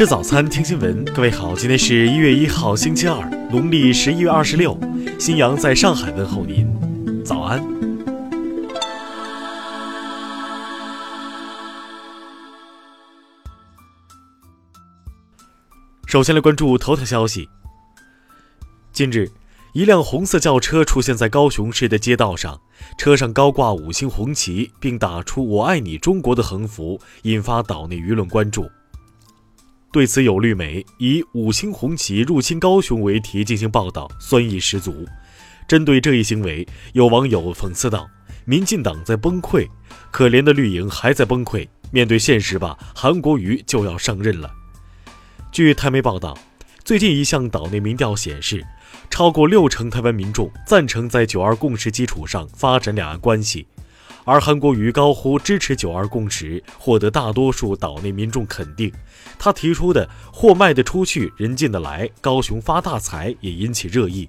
吃早餐，听新闻。各位好，今天是一月一号，星期二，农历十一月二十六。新阳在上海问候您，早安。首先来关注头条消息。近日，一辆红色轿车出现在高雄市的街道上，车上高挂五星红旗，并打出“我爱你中国”的横幅，引发岛内舆论关注。对此，有绿媒以“五星红旗入侵高雄”为题进行报道，酸意十足。针对这一行为，有网友讽刺道：“民进党在崩溃，可怜的绿营还在崩溃。面对现实吧，韩国瑜就要上任了。”据台媒报道，最近一项岛内民调显示。超过六成台湾民众赞成在“九二共识”基础上发展两岸关系，而韩国瑜高呼支持“九二共识”，获得大多数岛内民众肯定。他提出的“货卖得出去，人进得来，高雄发大财”也引起热议。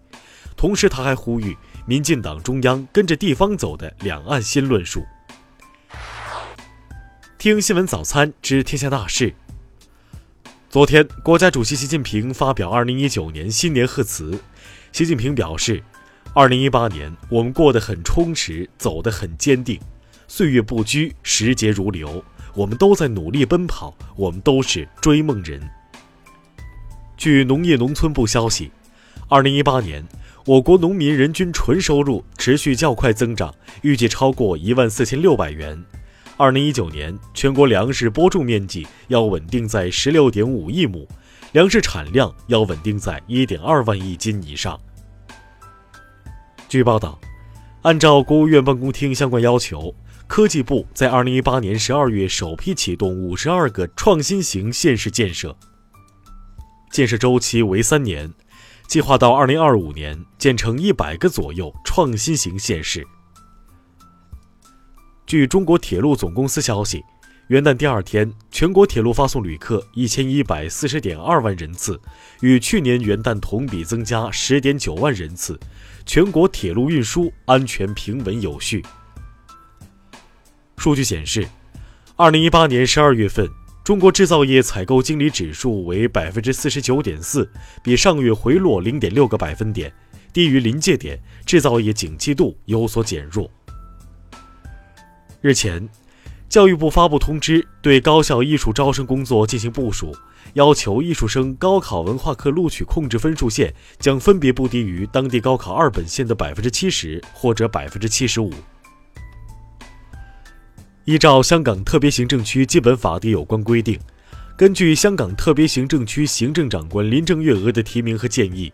同时，他还呼吁民进党中央跟着地方走的两岸新论述。听新闻早餐知天下大事。昨天，国家主席习近平发表2019年新年贺词。习近平表示，2018年我们过得很充实，走得很坚定。岁月不居，时节如流，我们都在努力奔跑，我们都是追梦人。据农业农村部消息，2018年我国农民人均纯收入持续较快增长，预计超过一万四千六百元。二零一九年，全国粮食播种面积要稳定在十六点五亿亩，粮食产量要稳定在一点二万亿斤以上。据报道，按照国务院办公厅相关要求，科技部在二零一八年十二月首批启动五十二个创新型县市建设，建设周期为三年，计划到二零二五年建成一百个左右创新型县市。据中国铁路总公司消息，元旦第二天，全国铁路发送旅客一千一百四十点二万人次，与去年元旦同比增加十点九万人次，全国铁路运输安全平稳有序。数据显示，二零一八年十二月份，中国制造业采购经理指数为百分之四十九点四，比上月回落零点六个百分点，低于临界点，制造业景气度有所减弱。日前，教育部发布通知，对高校艺术招生工作进行部署，要求艺术生高考文化课录取控制分数线将分别不低于当地高考二本线的百分之七十或者百分之七十五。依照香港特别行政区基本法的有关规定，根据香港特别行政区行政长官林郑月娥的提名和建议，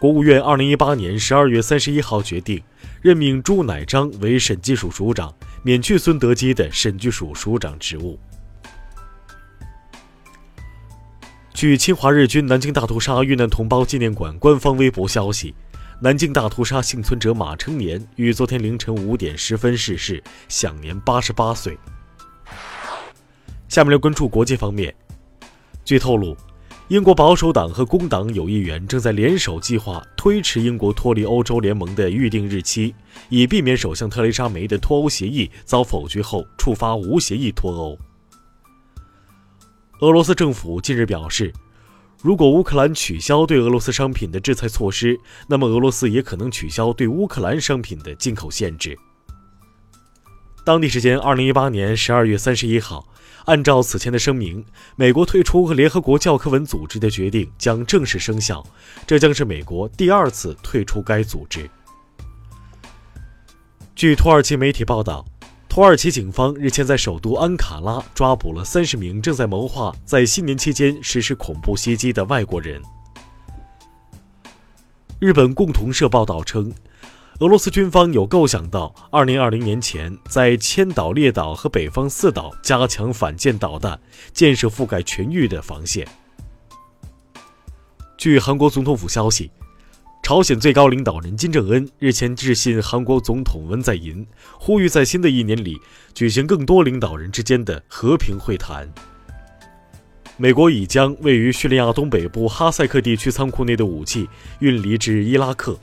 国务院二零一八年十二月三十一号决定任命朱乃章为审计署署长。免去孙德基的审计署署长职务。据侵华日军南京大屠杀遇难同胞纪念馆官方微博消息，南京大屠杀幸存者马成年于昨天凌晨五点十分逝世，享年八十八岁。下面来关注国际方面，据透露。英国保守党和工党有议员正在联手计划推迟英国脱离欧洲联盟的预定日期，以避免首相特蕾莎梅的脱欧协议遭否决后触发无协议脱欧。俄罗斯政府近日表示，如果乌克兰取消对俄罗斯商品的制裁措施，那么俄罗斯也可能取消对乌克兰商品的进口限制。当地时间二零一八年十二月三十一号。按照此前的声明，美国退出联合国教科文组织的决定将正式生效，这将是美国第二次退出该组织。据土耳其媒体报道，土耳其警方日前在首都安卡拉抓捕了三十名正在谋划在新年期间实施恐怖袭击的外国人。日本共同社报道称。俄罗斯军方有构想到2020年前在千岛列岛和北方四岛加强反舰导弹，建设覆盖全域的防线。据韩国总统府消息，朝鲜最高领导人金正恩日前致信韩国总统文在寅，呼吁在新的一年里举行更多领导人之间的和平会谈。美国已将位于叙利亚东北部哈塞克地区仓库内的武器运离至伊拉克。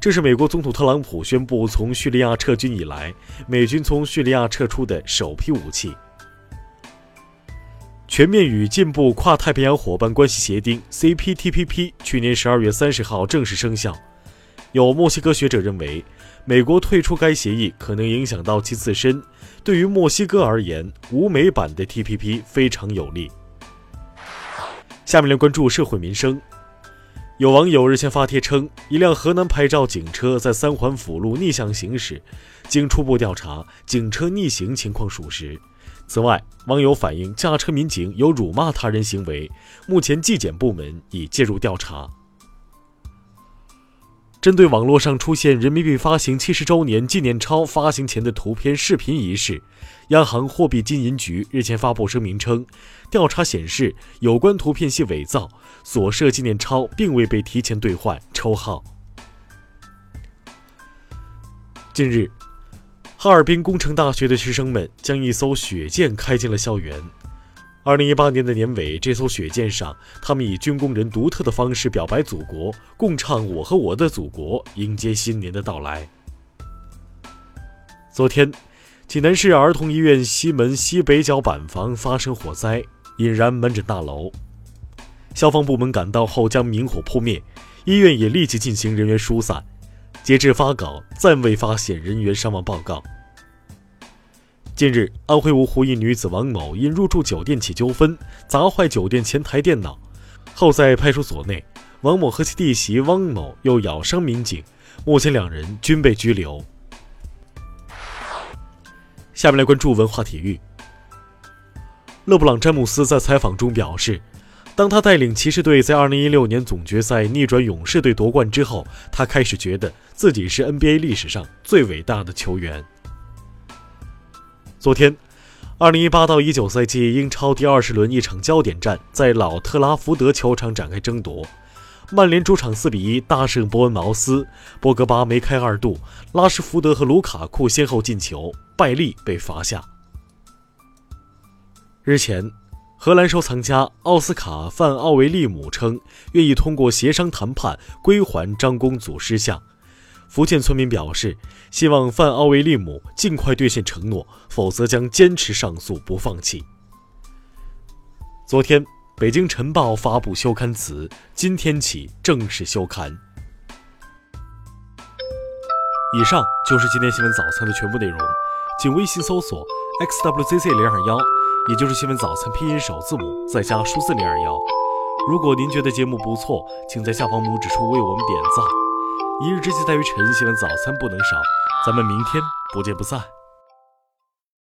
这是美国总统特朗普宣布从叙利亚撤军以来，美军从叙利亚撤出的首批武器。全面与进步跨太平洋伙伴关系协定 （CPTPP） 去年十二月三十号正式生效。有墨西哥学者认为，美国退出该协议可能影响到其自身。对于墨西哥而言，无美版的 TPP 非常有利。下面来关注社会民生。有网友日前发帖称，一辆河南牌照警车在三环辅路逆向行驶，经初步调查，警车逆行情况属实。此外，网友反映驾车民警有辱骂他人行为，目前纪检部门已介入调查。针对网络上出现人民币发行七十周年纪念钞发行前的图片、视频一事，央行货币金银局日前发布声明称，调查显示有关图片系伪造，所涉纪念钞并未被提前兑换抽号。近日，哈尔滨工程大学的师生们将一艘雪舰开进了校园。二零一八年的年尾，这艘雪舰上，他们以军工人独特的方式表白祖国，共唱《我和我的祖国》，迎接新年的到来。昨天，济南市儿童医院西门西北角板房发生火灾，引燃门诊大楼。消防部门赶到后将明火扑灭，医院也立即进行人员疏散。截至发稿，暂未发现人员伤亡报告。近日，安徽芜湖一女子王某因入住酒店起纠纷，砸坏酒店前台电脑，后在派出所内，王某和其弟媳汪某又咬伤民警，目前两人均被拘留。下面来关注文化体育。勒布朗·詹姆斯在采访中表示，当他带领骑士队在2016年总决赛逆转勇士队夺冠之后，他开始觉得自己是 NBA 历史上最伟大的球员。昨天，二零一八到一九赛季英超第二十轮一场焦点战在老特拉福德球场展开争夺。曼联主场四比一大胜伯恩茅斯，博格巴梅开二度，拉什福德和卢卡库先后进球，拜利被罚下。日前，荷兰收藏家奥斯卡·范奥维利姆称愿意通过协商谈判归还张公祖师像。福建村民表示，希望范奥维利姆尽快兑现承诺，否则将坚持上诉不放弃。昨天，北京晨报发布休刊词，今天起正式休刊。以上就是今天新闻早餐的全部内容，请微信搜索 xwzc 零二幺，也就是新闻早餐拼音首字母再加数字零二幺。如果您觉得节目不错，请在下方拇指处为我们点赞。一日之计在于晨，新闻早餐不能少。咱们明天不见不散。